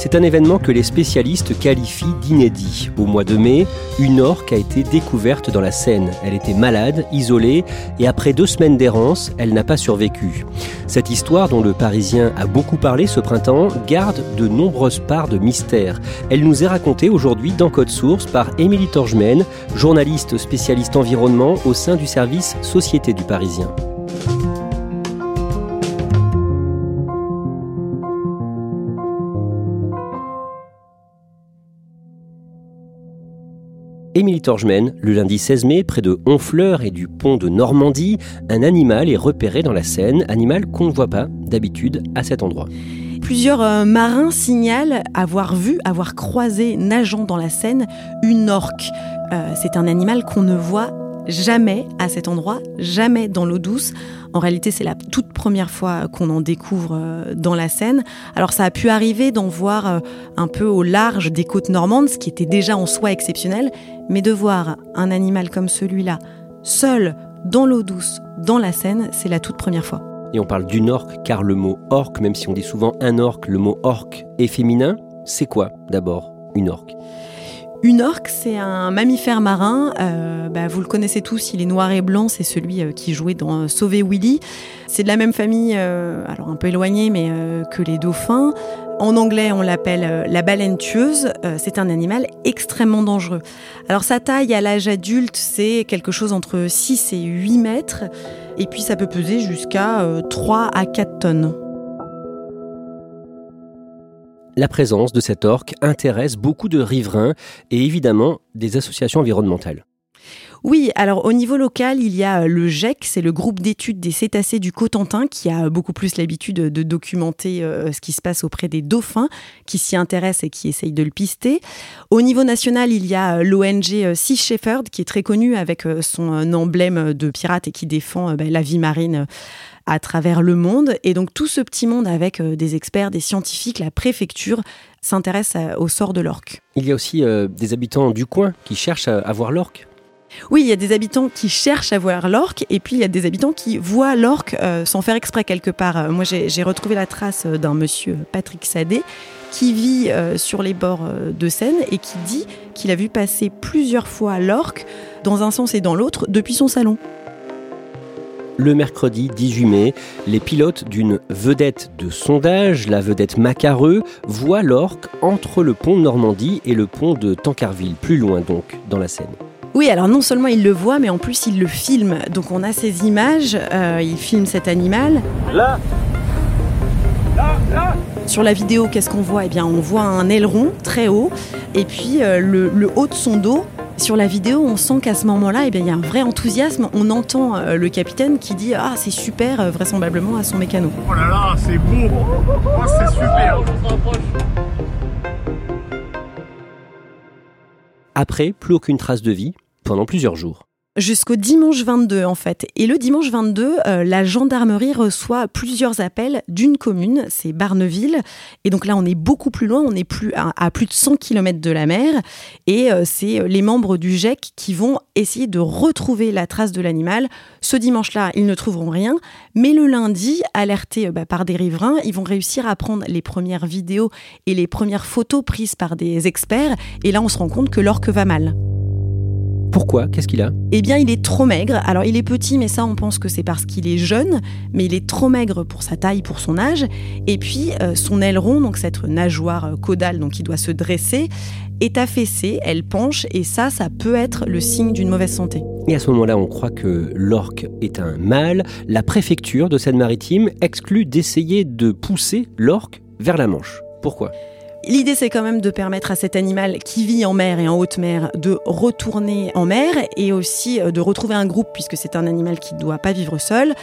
C'est un événement que les spécialistes qualifient d'inédit. Au mois de mai, une orque a été découverte dans la Seine. Elle était malade, isolée, et après deux semaines d'errance, elle n'a pas survécu. Cette histoire, dont le Parisien a beaucoup parlé ce printemps, garde de nombreuses parts de mystère. Elle nous est racontée aujourd'hui dans Code Source par Émilie Torgemène, journaliste spécialiste environnement au sein du service Société du Parisien. Émilie Torgemène, le lundi 16 mai, près de Honfleur et du pont de Normandie, un animal est repéré dans la Seine, animal qu'on ne voit pas d'habitude à cet endroit. Plusieurs euh, marins signalent avoir vu, avoir croisé, nageant dans la Seine, une orque. Euh, c'est un animal qu'on ne voit jamais à cet endroit, jamais dans l'eau douce. En réalité, c'est la toute première fois qu'on en découvre euh, dans la Seine. Alors ça a pu arriver d'en voir euh, un peu au large des côtes normandes, ce qui était déjà en soi exceptionnel, mais de voir un animal comme celui-là, seul, dans l'eau douce, dans la Seine, c'est la toute première fois. Et on parle d'une orque, car le mot orque, même si on dit souvent un orque, le mot orque est féminin. C'est quoi d'abord une orque? Une orque, c'est un mammifère marin. Euh, bah, vous le connaissez tous, il est noir et blanc. C'est celui euh, qui jouait dans euh, Sauver Willy. C'est de la même famille, alors un peu éloignée, mais que les dauphins. En anglais, on l'appelle la baleine tueuse. c'est un animal extrêmement dangereux. Alors sa taille à l'âge adulte, c'est quelque chose entre 6 et 8 mètres. Et puis ça peut peser jusqu'à 3 à 4 tonnes la présence de cette orque intéresse beaucoup de riverains et évidemment des associations environnementales. Oui, alors au niveau local, il y a le GEC, c'est le groupe d'études des cétacés du Cotentin, qui a beaucoup plus l'habitude de documenter euh, ce qui se passe auprès des dauphins, qui s'y intéressent et qui essayent de le pister. Au niveau national, il y a euh, l'ONG euh, Sea Shepherd, qui est très connu avec son emblème de pirate et qui défend ben, la vie marine à travers le monde. Et donc tout ce petit monde avec des experts, des scientifiques, la préfecture s'intéresse au sort de l'orque. Il y a aussi des habitants du coin qui cherchent à voir l'orque. Oui, il y a des habitants qui cherchent à voir l'orque et puis il y a des habitants qui voient l'orque euh, sans faire exprès quelque part. Euh, moi, j'ai retrouvé la trace euh, d'un monsieur Patrick Sadé qui vit sur les bords de Seine et qui dit qu'il a vu passer plusieurs fois l'orque dans un sens et dans l'autre depuis son salon. Le mercredi 18 mai, les pilotes d'une vedette de sondage, la vedette Macareux, voient l'orque entre le pont de Normandie et le pont de Tancarville, plus loin donc, dans la Seine. Oui, alors non seulement il le voit, mais en plus il le filme. Donc on a ces images, euh, il filme cet animal. Là Là, là Sur la vidéo, qu'est-ce qu'on voit? Eh bien, on voit un aileron très haut, et puis euh, le, haut de son dos. Sur la vidéo, on sent qu'à ce moment-là, eh bien, il y a un vrai enthousiasme. On entend euh, le capitaine qui dit Ah, c'est super, vraisemblablement à son mécano. Oh là là, c'est beau oh, C'est super après, plus aucune trace de vie pendant plusieurs jours. Jusqu'au dimanche 22 en fait. Et le dimanche 22, euh, la gendarmerie reçoit plusieurs appels d'une commune, c'est Barneville. Et donc là, on est beaucoup plus loin, on est plus à, plus de 100 km de la mer. Et euh, c'est les membres du GEC qui vont essayer de retrouver la trace de l'animal. Ce dimanche-là, ils ne trouveront rien. Mais le lundi, alertés euh, bah, par des riverains, ils vont réussir à prendre les premières vidéos et les premières photos prises par des experts. Et là, on se rend compte que l'orque va mal. Pourquoi? Qu'est-ce qu'il a? Eh bien, il est trop maigre. Alors, il est petit, mais ça, on pense que c'est parce qu'il est jeune. Mais il est trop maigre pour sa taille, pour son âge. Et puis, euh, son aileron, donc cette nageoire euh, caudale, donc qui doit se dresser, est affaissée. Elle penche, et ça, ça peut être le signe d'une mauvaise santé. Et à ce moment-là, on croit que l'orque est un mâle. La préfecture de Seine-Maritime exclut d'essayer de pousser l'orque vers la Manche. Pourquoi? L'idée, c'est quand même de permettre à cet animal qui vit en mer et en haute mer de retourner en mer et aussi euh, de retrouver un groupe puisque c'est un animal qui ne doit pas vivre seul.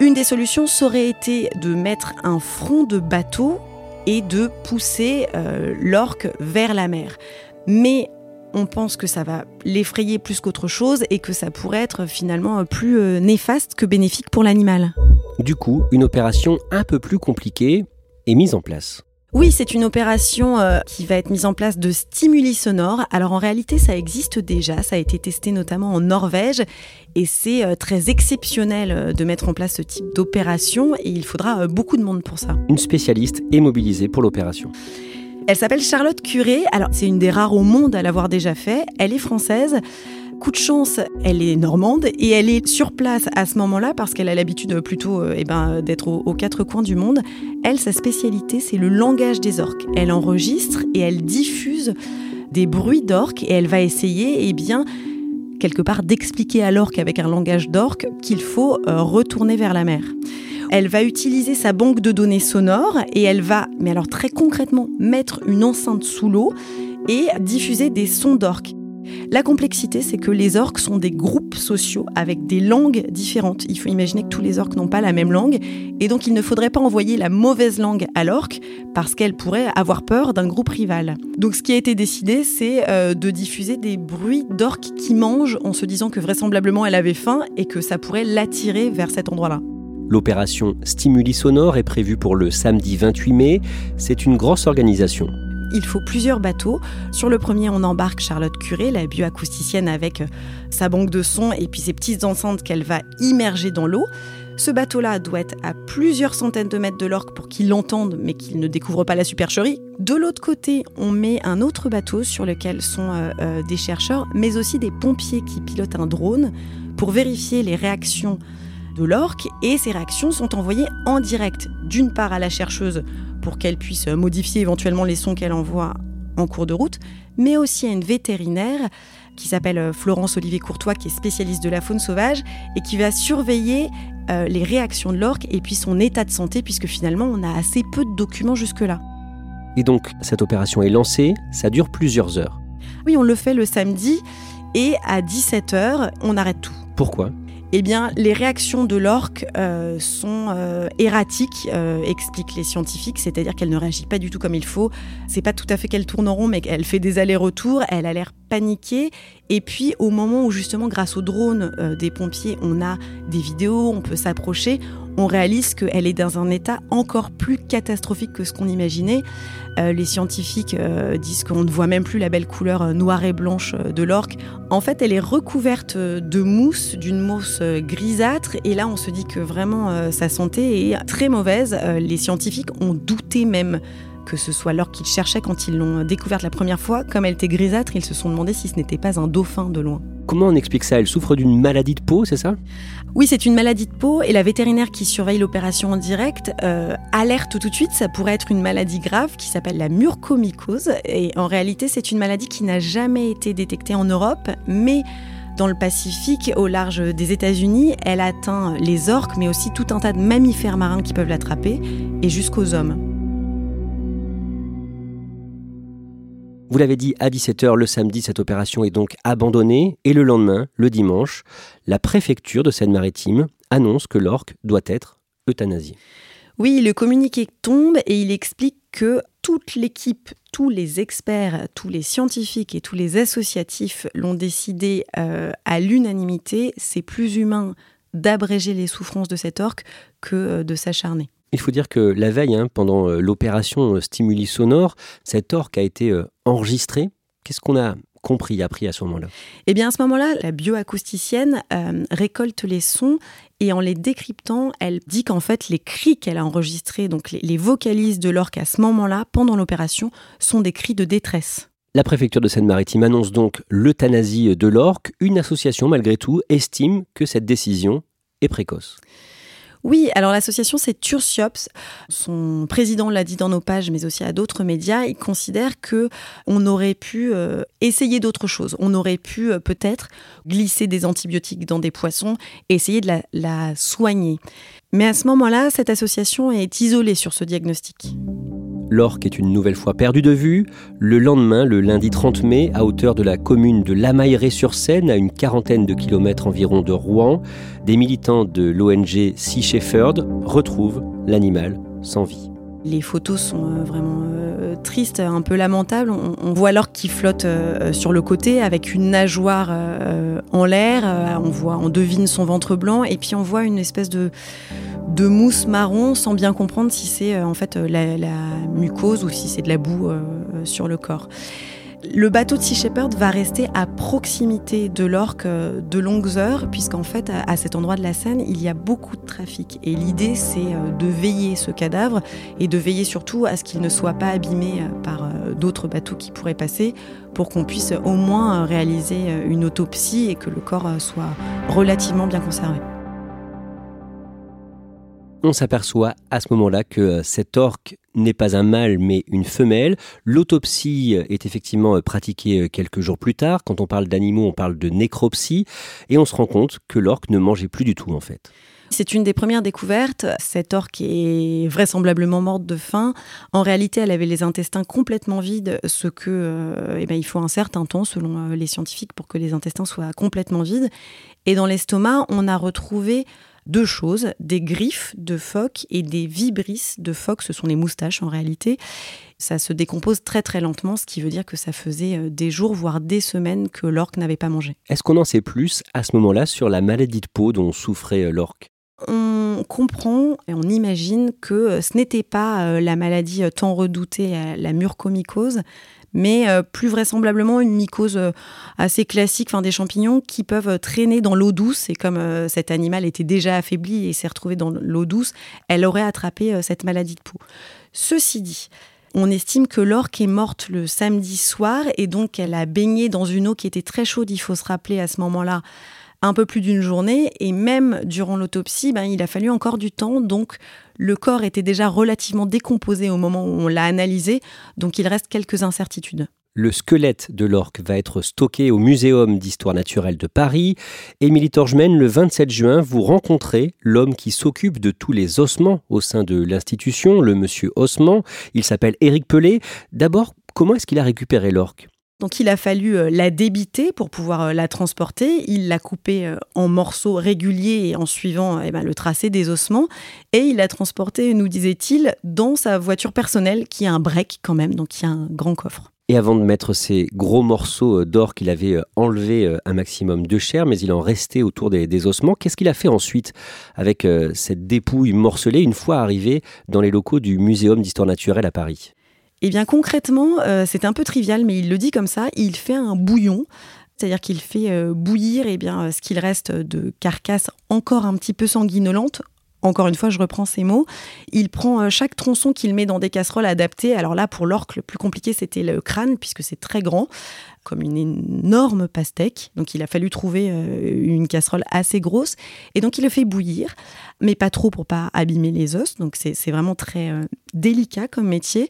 Une des solutions aurait été de mettre un front de bateau et de pousser euh, l'orque vers la mer. Mais on pense que ça va l'effrayer plus qu'autre chose et que ça pourrait être finalement plus euh, néfaste que bénéfique pour l'animal. Du coup, une opération un peu plus compliquée est mise en place. Oui, c'est une opération euh, qui va être mise en place de stimuli sonores. Alors en réalité, ça existe déjà, ça a été testé notamment en Norvège et c'est euh, très exceptionnel euh, de mettre en place ce type d'opération et il faudra beaucoup de monde pour ça. Une spécialiste est mobilisée pour l'opération. Elle s'appelle Charlotte Curé. Alors c'est une des rares au monde à l'avoir déjà fait. Elle est française coup de chance, elle est normande et elle est sur place à ce moment-là parce qu'elle a l'habitude plutôt euh, eh ben, d'être aux, quatre coins du monde. Elle, sa spécialité, c'est le langage des orques. Elle enregistre et elle diffuse des bruits d'orques et elle va essayer, eh bien, quelque part, d'expliquer à l'orque avec un langage d'orque qu'il faut euh, retourner vers la mer. Elle va utiliser sa banque de données sonores et elle va, mais alors très concrètement, mettre une enceinte sous l'eau et diffuser des sons d'orques. La complexité, c'est que les orques sont des groupes sociaux avec des langues différentes. Il faut imaginer que tous les orques n'ont pas la même langue, et donc il ne faudrait pas envoyer la mauvaise langue à l'orque, parce qu'elle pourrait avoir peur d'un groupe rival. Donc ce qui a été décidé, c'est euh, de diffuser des bruits d'orques qui mangent, en se disant que vraisemblablement elle avait faim, et que ça pourrait l'attirer vers cet endroit-là. L'opération Stimuli Sonore est prévue pour le samedi 28 mai. C'est une grosse organisation il faut plusieurs bateaux. Sur le premier, on embarque Charlotte Curé, la bioacousticienne, avec euh, sa banque de sons et puis ses petites enceintes qu'elle va immerger dans l'eau. Ce bateau-là doit être à plusieurs centaines de mètres de l'orque pour qu'il l'entende, mais qu'il ne découvre pas la supercherie. De l'autre côté, on met un autre bateau sur lequel sont euh, euh, des chercheurs, mais aussi des pompiers qui pilotent un drone pour vérifier les réactions de l'orque. Et ces réactions sont envoyées en direct, d'une part à la chercheuse pour qu'elle puisse modifier éventuellement les sons qu'elle envoie en cours de route, mais aussi à une vétérinaire qui s'appelle euh, Florence Olivier Courtois, qui est spécialiste de la faune sauvage et qui va surveiller euh, les réactions de l'orque et puis son état de santé, puisque finalement on a assez peu de documents jusque-là. Et donc cette opération est lancée, ça dure plusieurs heures. Oui, on le fait le samedi et à 17h, on arrête tout. Pourquoi? Eh bien, les réactions de l'orque euh, sont euh, erratiques, euh, expliquent les scientifiques, c'est-à-dire qu'elle ne réagit pas du tout comme il faut. C'est pas tout à fait qu'elle tourne en rond, mais qu'elle fait des allers-retours. Elle a l'air paniquée. Et puis, au moment où justement, grâce au drone des pompiers, on a des vidéos, on peut s'approcher, on réalise qu'elle est dans un état encore plus catastrophique que ce qu'on imaginait. Euh, les scientifiques euh, disent qu'on ne voit même plus la belle couleur euh, noire et blanche de l'orque. En fait, elle est recouverte de mousse, d'une mousse grisâtre, et là on se dit que vraiment sa santé est très mauvaise. les scientifiques ont douté même que ce soit l'orque qu'ils cherchaient quand ils l'ont découverte la première fois, comme elle était grisâtre, ils se sont demandé si ce n'était pas un dauphin de loin. Comment on explique ça? Elle souffre d'une maladie de peau, c'est ça? Oui, c'est une maladie de peau et la vétérinaire qui surveille l'opération en direct euh, alerte tout de suite, ça pourrait être une maladie grave qui s'appelle la murcomycose et en réalité c'est une maladie qui n'a jamais été détectée en Europe, mais dans le Pacifique, au large des États-Unis, elle atteint les orques, mais aussi tout un tas de mammifères marins qui peuvent l'attraper, et jusqu'aux hommes. Vous l'avez dit, à 17h le samedi, cette opération est donc abandonnée et le lendemain, le dimanche, la préfecture de Seine-Maritime annonce que l'orque doit être euthanasié. Oui, le communiqué tombe et il explique que toute l'équipe, tous les experts, tous les scientifiques et tous les associatifs l'ont décidé euh, à l'unanimité, c'est plus humain d'abréger les souffrances de cet orque que euh, de s'acharner. Il faut dire que la veille, hein, pendant euh, l'opération Stimuli Sonore, cet orque a été enregistré. Qu'est-ce qu'on a compris, appris à ce moment-là? Eh bien, à ce moment-là, la bioacousticienne euh, récolte les sons et en les décryptant, elle dit qu'en fait, les cris qu'elle a enregistrés, donc les, les vocalises de l'orque à ce moment-là, pendant l'opération, sont des cris de détresse. La préfecture de Seine-Maritime annonce donc l'euthanasie de l'orque. Une association, malgré tout, estime que cette décision est précoce. Oui, alors l'association c'est Tursiops. Son président l'a dit dans nos pages, mais aussi à d'autres médias. Il considère que on aurait pu euh, essayer d'autres choses. On aurait pu euh, peut-être glisser des antibiotiques dans des poissons et essayer de la soigner. Mais à ce moment-là, cette association est isolée sur ce diagnostic. L'orque est une nouvelle fois perdu de vue. Le lendemain, le lundi 30 mai, à hauteur de la commune de Lamailleret-sur-Seine, à une quarantaine de kilomètres environ de Rouen, des militants de l'ONG Sea Shepherd retrouvent l'animal sans vie. Les photos sont euh, vraiment euh, tristes, un peu lamentables. On, voit l'orque qui flotte euh, sur le côté avec une nageoire en l'air. on voit, on devine son ventre blanc et puis on voit une espèce de de mousse marron sans bien comprendre si c'est euh, en fait euh, la, mucose ou si c'est de la boue euh, sur le corps. Le bateau de Sea Shepherd va rester à proximité de l'orque de longues heures, puisqu'en fait, à cet endroit de la Seine, il y a beaucoup de trafic. Et l'idée, c'est de veiller ce cadavre et de veiller surtout à ce qu'il ne soit pas abîmé par d'autres bateaux qui pourraient passer, pour qu'on puisse au moins réaliser une autopsie et que le corps soit relativement bien conservé on s'aperçoit à ce moment-là que euh, cet orque n'est pas un mâle mais une femelle. L'autopsie est effectivement euh, pratiquée euh, quelques jours plus tard. Quand on parle d'animaux, on parle de nécropsie et on se rend compte que l'orque ne mangeait plus du tout en fait. C'est une des premières découvertes. Cette orque est vraisemblablement morte de faim. En réalité, elle avait les intestins complètement vides, ce que eh ben, il faut un certain temps, selon les scientifiques, pour que les intestins soient complètement vides. Et dans l'estomac, on a retrouvé deux choses, des griffes de phoque et des vibrisses de phoque, ce sont les moustaches en réalité. Ça se décompose très très lentement, ce qui veut dire que ça faisait euh, des jours, voire des semaines que l'orque n'avait pas mangé. Est-ce qu'on en sait plus à ce moment-là sur la maladie de peau dont souffrait euh, l'orque? On comprend et on imagine que euh, ce n'était pas la maladie tant redoutée, la mucormycose, mais euh, plus vraisemblablement une mycose euh, assez classique, enfin des champignons qui peuvent euh, traîner dans l'eau douce. Et comme cet animal était déjà affaibli et s'est retrouvé dans l'eau douce, elle aurait attrapé cette maladie de peau. Ceci dit, on estime que l'orque est morte le samedi soir et donc elle a baigné dans une eau qui était très chaude, il faut se rappeler à ce moment-là, un peu plus d'une journée. Et même durant l'autopsie, ben, il a fallu encore du temps. Donc le corps était déjà relativement décomposé au moment où on l'a analysé, donc il reste quelques incertitudes. Le squelette de l'orque va être stocké au Muséum d'histoire naturelle de Paris. Émilie Torgemène, le 27 juin, vous rencontrez l'homme qui s'occupe de tous les ossements au sein de l'institution, le monsieur Ossement. Il s'appelle Éric Pelé. D'abord, comment est-ce qu'il a récupéré l'orque? Donc il a fallu euh, la débiter pour pouvoir euh, la transporter. Il l'a coupée euh, en morceaux réguliers et en suivant eh ben, le tracé des ossements. Et il l'a transportée, nous disait-il, dans sa voiture personnelle qui a un break quand même, donc qui a un grand coffre. Et avant de mettre ces gros morceaux d'or qu'il avait enlevé un maximum de chair, mais il en restait autour des, ossements, qu'est-ce qu'il a fait ensuite avec cette dépouille morcelée une fois arrivé dans les locaux du Muséum d'histoire naturelle à Paris? Eh bien concrètement, euh, c'est un peu trivial, mais il le dit comme ça, il fait un bouillon. C'est-à-dire qu'il fait euh, bouillir eh bien, ce qu'il reste de carcasse encore un petit peu sanguinolente encore une fois, je reprends ces mots. Il prend euh, chaque tronçon qu'il met dans des casseroles adaptées. Alors là, pour l'orque, le plus compliqué, c'était le crâne, puisque c'est très grand comme une énorme pastèque. Donc il a fallu trouver euh, une casserole assez grosse. Et donc il le fait bouillir, mais pas trop pour pas abîmer les os. Donc c'est vraiment très euh, délicat comme métier.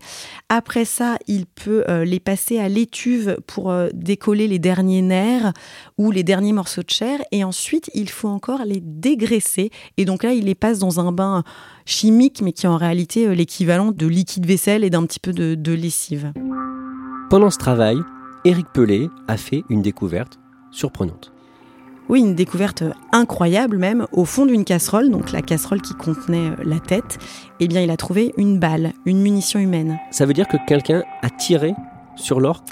Après ça, il peut euh, les passer à l'étuve pour décoller les derniers nerfs ou les derniers morceaux de chair. Et ensuite, il faut encore les dégraisser. Et donc là, il les passe dans un bain chimique, mais qui est en réalité l'équivalent de liquide vaisselle et d'un petit peu de, de lessive. Pendant ce travail, Éric Pelé a fait une découverte surprenante. Oui, une découverte incroyable même. Au fond d'une casserole, donc la casserole qui contenait euh, la tête, eh bien il a trouvé une balle, une munition humaine. Ça veut dire que quelqu'un a tiré sur l'orque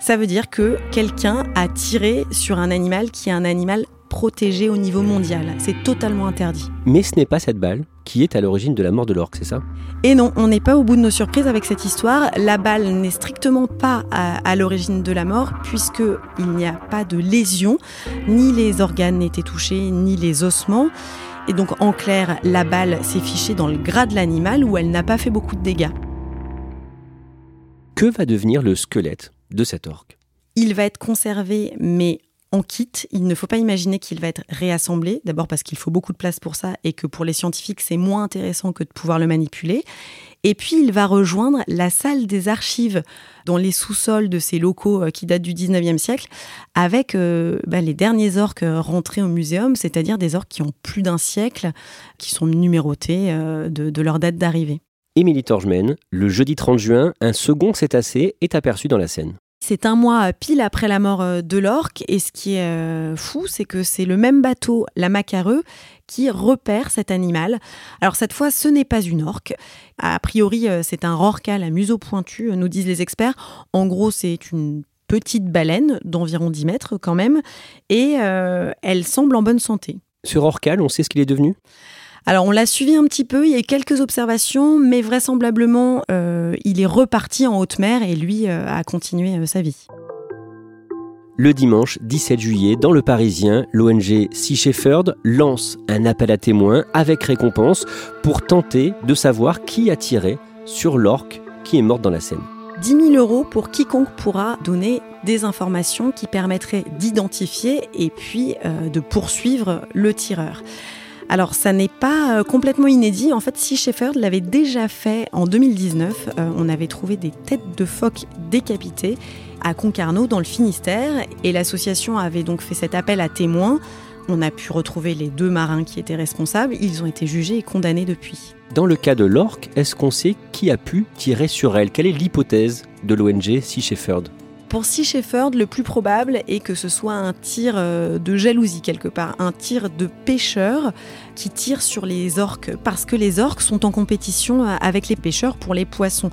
Ça veut dire que quelqu'un a tiré sur un animal qui est un animal protégé au niveau mondial. C'est totalement interdit. Mais ce n'est pas cette balle qui est à l'origine de la mort de l'orque, c'est ça? Et non, on n'est pas au bout de nos surprises avec cette histoire. La balle n'est strictement pas à, l'origine de la mort, puisqu'il n'y a pas de lésion, ni les organes n'étaient touchés, ni les ossements. Et donc, en clair, la balle s'est fichée dans le gras de l'animal où elle n'a pas fait beaucoup de dégâts. Que va devenir le squelette de cet orque? Il va être conservé, mais en kit. Il ne faut pas imaginer qu'il va être réassemblé, d'abord parce qu'il faut beaucoup de place pour ça et que pour les scientifiques, c'est moins intéressant que de pouvoir le manipuler. Et puis, il va rejoindre la salle des archives dans les sous-sols de ces locaux euh, qui datent du 19e siècle, avec euh, bah, les derniers orques rentrés au muséum, c'est-à-dire des orques qui ont plus d'un siècle, qui sont numérotés euh, de, leur date d'arrivée. Émilie Torgemen, le jeudi 30 juin, un second cétacé est aperçu dans la Seine. C'est un mois pile après la mort euh, de l'orque et ce qui est euh, fou, c'est que c'est le même bateau, la Macareux, qui repère cet animal. Alors cette fois, ce n'est pas une orque. A priori, euh, c'est un rorqual à museau pointu, nous disent les experts. En gros, c'est une petite baleine d'environ 10 mètres quand même, et elle semble en bonne santé. Ce rorqual, on sait ce qu'il est devenu? Alors on l'a suivi un petit peu, il y a quelques observations, mais vraisemblablement euh, il est reparti en haute mer et lui euh, a continué euh, sa vie. Le dimanche 17 juillet, dans le Parisien, l'ONG Sea Shepherd lance un appel à témoins avec récompense pour tenter de savoir qui a tiré sur l'orque qui est morte dans la Seine. 10 000 euros pour quiconque pourra donner des informations qui permettraient d'identifier et puis de poursuivre le tireur. Alors ça n'est pas euh, complètement inédit. En fait, Sea Shepherd l'avait déjà fait en 2019. Euh, on avait trouvé des têtes de phoques décapitées à Concarneau dans le Finistère et l'association avait donc fait cet appel à témoins. On a pu retrouver les deux marins qui étaient responsables. Ils ont été jugés et condamnés depuis. Dans le cas de l'orque, est-ce qu'on sait qui a pu tirer sur elle? Quelle est l'hypothèse de l'ONG Sea Shepherd? Pour Sea Shepherd, le plus probable est que ce soit un tir euh, de jalousie quelque part, un tir de pêcheur qui tire sur les orques parce que les orques sont en compétition euh, avec les pêcheurs pour les poissons.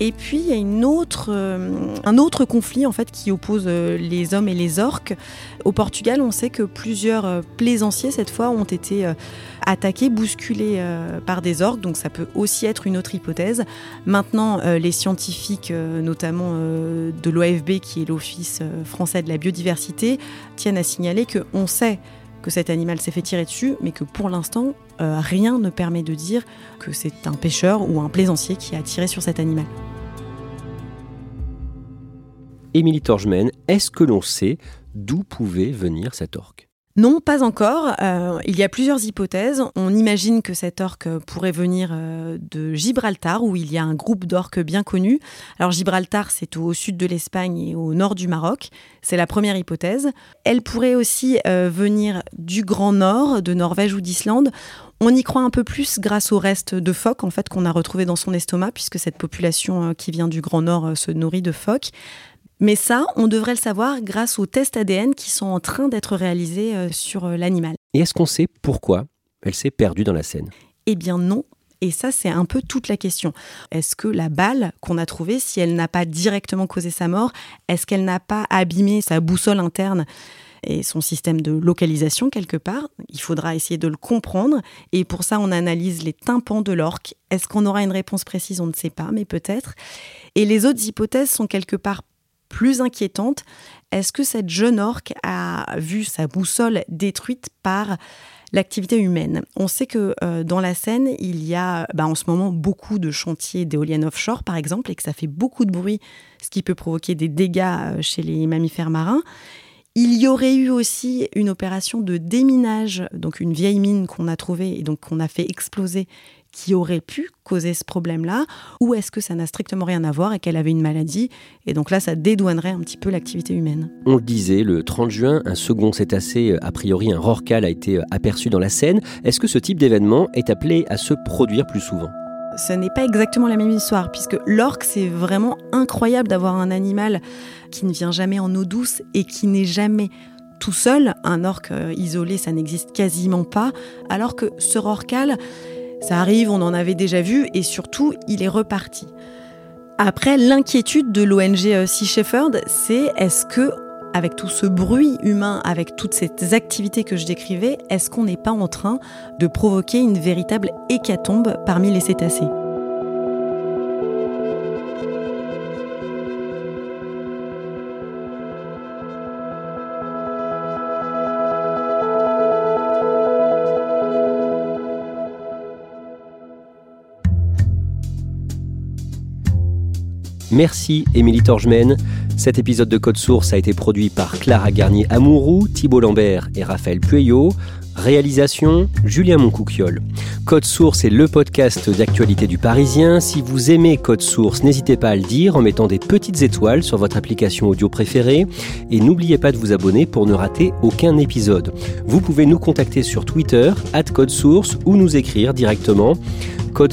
Et puis il y a une autre, euh, un autre conflit en fait qui oppose les hommes et les orques. Au Portugal, on sait que plusieurs plaisanciers cette fois ont été attaqués, bousculés euh, par des orques, donc ça peut aussi être une autre hypothèse. Maintenant, euh, les scientifiques, euh, notamment de l'OFB, qui est l'Office français de la biodiversité, tiennent à signaler qu'on sait que cet animal s'est fait tirer dessus, mais que pour l'instant, rien ne permet de dire que c'est un pêcheur ou un plaisancier qui a tiré sur cet animal. Émilie Torgemen, est-ce que l'on sait d'où pouvait venir cet orque? Non, pas encore. Euh, il y a plusieurs hypothèses. On imagine que cet orque pourrait venir euh, de Gibraltar, où il y a un groupe d'orques bien connu. Alors Gibraltar, c'est au sud de l'Espagne et au nord du Maroc. C'est la première hypothèse. Elle pourrait aussi euh, venir du Grand Nord, de Norvège ou d'Islande. On y croit un peu plus grâce au reste de phoques en fait qu'on a retrouvé dans son estomac, puisque cette population qui vient du Grand Nord se nourrit de phoques. Mais ça, on devrait le savoir grâce aux tests ADN qui sont en train d'être réalisés euh, sur euh, l'animal. Et est-ce qu'on sait pourquoi elle s'est perdue dans la Seine? Eh bien non. Et ça, c'est un peu toute la question. Est-ce que la balle qu'on a trouvée, si elle n'a pas directement causé sa mort, est-ce qu'elle n'a pas abîmé sa boussole interne et son système de localisation quelque part? Il faudra essayer de le comprendre. Et pour ça, on analyse les tympans de l'orque. Est-ce qu'on aura une réponse précise? On ne sait pas, mais peut-être. Et les autres hypothèses sont quelque part plus inquiétante, est-ce que cette jeune orque a vu sa boussole détruite par l'activité humaine? On sait que euh, dans la Seine, il y a bah, en ce moment beaucoup de chantiers d'éoliennes offshore, par exemple, et que ça fait beaucoup de bruit, ce qui peut provoquer des dégâts euh, chez les mammifères marins. Il y aurait eu aussi une opération de déminage, donc une vieille mine qu'on a trouvée et donc qu'on a fait exploser qui aurait pu causer ce problème-là Ou est-ce que ça n'a strictement rien à voir et qu'elle avait une maladie Et donc là, ça dédouanerait un petit peu l'activité humaine. On le disait, le 30 juin, un second cétacé, euh, a priori un rorcal, a été euh, aperçu dans la Seine. Est-ce que ce type d'événement est appelé à se produire plus souvent? Ce n'est pas exactement la même histoire, puisque l'orque, c'est vraiment incroyable d'avoir un animal qui ne vient jamais en eau douce et qui n'est jamais tout seul. Un orque isolé, ça n'existe quasiment pas. Alors que ce rorcal, ça arrive, on en avait déjà vu, et surtout, il est reparti. Après, l'inquiétude de l'ONG euh, Sea Shepherd, c'est est-ce que, avec tout ce bruit humain, avec toutes ces activités que je décrivais, est-ce qu'on n'est pas en train de provoquer une véritable hécatombe parmi les cétacés? Merci Émilie Torgemène. Cet épisode de Code Source a été produit par Clara Garnier-Amouroux, Thibault Lambert et Raphaël Pueyo. Réalisation Julien Moncouquiole. Code Source est le podcast d'actualité du Parisien. Si vous aimez Code Source, n'hésitez pas à le dire en mettant des petites étoiles sur votre application audio préférée. Et n'oubliez pas de vous abonner pour ne rater aucun épisode. Vous pouvez nous contacter sur Twitter, at Code Source, ou nous écrire directement code